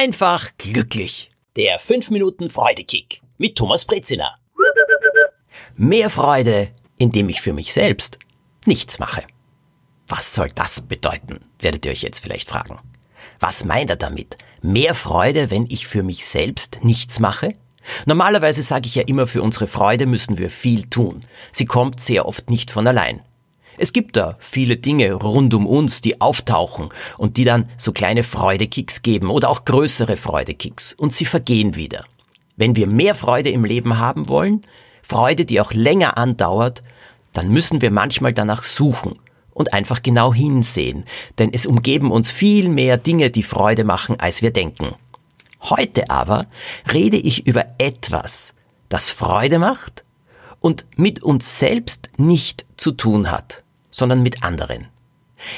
einfach glücklich. Der 5 Minuten Freudekick mit Thomas Brezina. Mehr Freude, indem ich für mich selbst nichts mache. Was soll das bedeuten, werdet ihr euch jetzt vielleicht fragen. Was meint er damit? Mehr Freude, wenn ich für mich selbst nichts mache? Normalerweise sage ich ja immer, für unsere Freude müssen wir viel tun. Sie kommt sehr oft nicht von allein. Es gibt da viele Dinge rund um uns, die auftauchen und die dann so kleine Freudekicks geben oder auch größere Freudekicks und sie vergehen wieder. Wenn wir mehr Freude im Leben haben wollen, Freude, die auch länger andauert, dann müssen wir manchmal danach suchen und einfach genau hinsehen, denn es umgeben uns viel mehr Dinge, die Freude machen, als wir denken. Heute aber rede ich über etwas, das Freude macht und mit uns selbst nicht zu tun hat sondern mit anderen.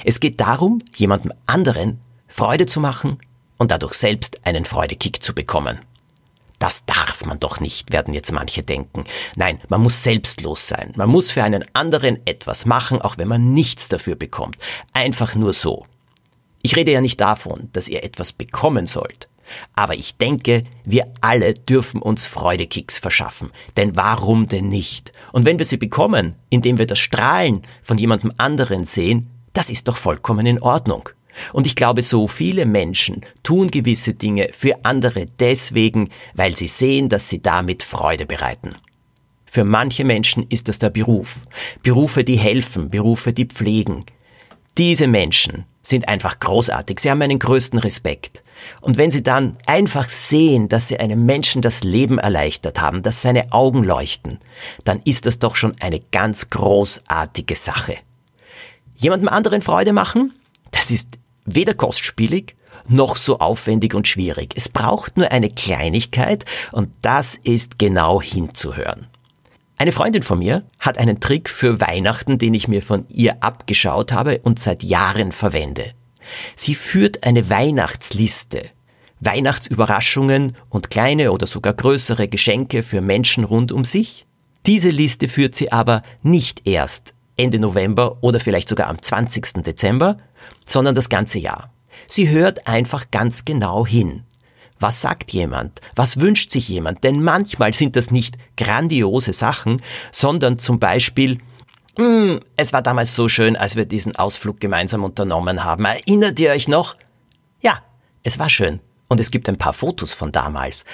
Es geht darum, jemandem anderen Freude zu machen und dadurch selbst einen Freudekick zu bekommen. Das darf man doch nicht, werden jetzt manche denken. Nein, man muss selbstlos sein. Man muss für einen anderen etwas machen, auch wenn man nichts dafür bekommt. Einfach nur so. Ich rede ja nicht davon, dass ihr etwas bekommen sollt. Aber ich denke, wir alle dürfen uns Freudekicks verschaffen. Denn warum denn nicht? Und wenn wir sie bekommen, indem wir das Strahlen von jemandem anderen sehen, das ist doch vollkommen in Ordnung. Und ich glaube, so viele Menschen tun gewisse Dinge für andere deswegen, weil sie sehen, dass sie damit Freude bereiten. Für manche Menschen ist das der Beruf. Berufe, die helfen, Berufe, die pflegen. Diese Menschen sind einfach großartig. Sie haben meinen größten Respekt. Und wenn Sie dann einfach sehen, dass Sie einem Menschen das Leben erleichtert haben, dass seine Augen leuchten, dann ist das doch schon eine ganz großartige Sache. Jemandem anderen Freude machen, das ist weder kostspielig noch so aufwendig und schwierig. Es braucht nur eine Kleinigkeit und das ist genau hinzuhören. Eine Freundin von mir hat einen Trick für Weihnachten, den ich mir von ihr abgeschaut habe und seit Jahren verwende. Sie führt eine Weihnachtsliste. Weihnachtsüberraschungen und kleine oder sogar größere Geschenke für Menschen rund um sich. Diese Liste führt sie aber nicht erst Ende November oder vielleicht sogar am 20. Dezember, sondern das ganze Jahr. Sie hört einfach ganz genau hin. Was sagt jemand? Was wünscht sich jemand? Denn manchmal sind das nicht grandiose Sachen, sondern zum Beispiel es war damals so schön, als wir diesen Ausflug gemeinsam unternommen haben. Erinnert ihr euch noch? Ja, es war schön. Und es gibt ein paar Fotos von damals.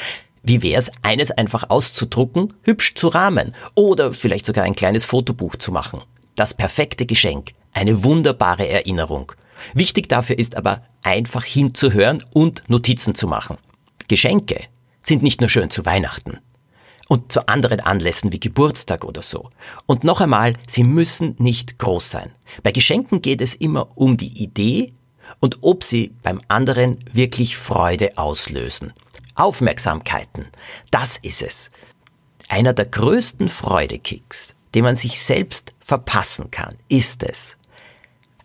Wie wär's, eines einfach auszudrucken, hübsch zu rahmen oder vielleicht sogar ein kleines Fotobuch zu machen? Das perfekte Geschenk, eine wunderbare Erinnerung. Wichtig dafür ist aber einfach hinzuhören und Notizen zu machen. Geschenke sind nicht nur schön zu Weihnachten und zu anderen Anlässen wie Geburtstag oder so. Und noch einmal, sie müssen nicht groß sein. Bei Geschenken geht es immer um die Idee und ob sie beim anderen wirklich Freude auslösen. Aufmerksamkeiten, das ist es. Einer der größten Freudekicks, den man sich selbst verpassen kann, ist es,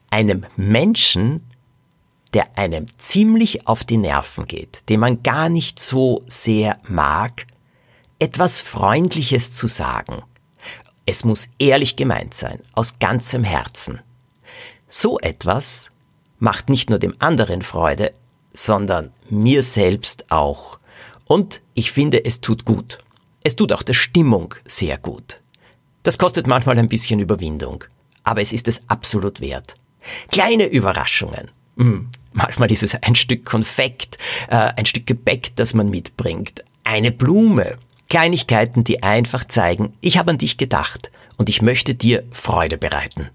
einem Menschen, der einem ziemlich auf die Nerven geht, den man gar nicht so sehr mag, etwas Freundliches zu sagen. Es muss ehrlich gemeint sein, aus ganzem Herzen. So etwas macht nicht nur dem anderen Freude, sondern mir selbst auch. Und ich finde, es tut gut. Es tut auch der Stimmung sehr gut. Das kostet manchmal ein bisschen Überwindung, aber es ist es absolut wert. Kleine Überraschungen. Hm, manchmal ist es ein Stück Konfekt, äh, ein Stück Gebäck, das man mitbringt, eine Blume, Kleinigkeiten, die einfach zeigen, ich habe an dich gedacht und ich möchte dir Freude bereiten.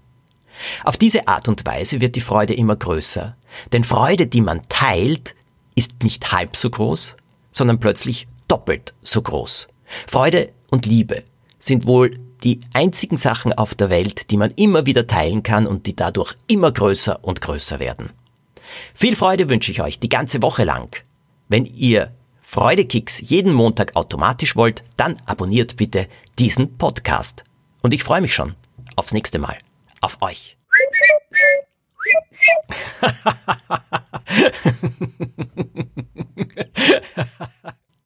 Auf diese Art und Weise wird die Freude immer größer, denn Freude, die man teilt, ist nicht halb so groß, sondern plötzlich doppelt so groß. Freude und Liebe sind wohl die einzigen Sachen auf der Welt, die man immer wieder teilen kann und die dadurch immer größer und größer werden. Viel Freude wünsche ich euch die ganze Woche lang. Wenn ihr Freudekicks jeden Montag automatisch wollt, dann abonniert bitte diesen Podcast. Und ich freue mich schon aufs nächste Mal. Auf euch.